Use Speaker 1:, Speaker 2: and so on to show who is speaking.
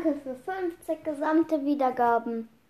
Speaker 1: Danke für 50 gesamte Wiedergaben.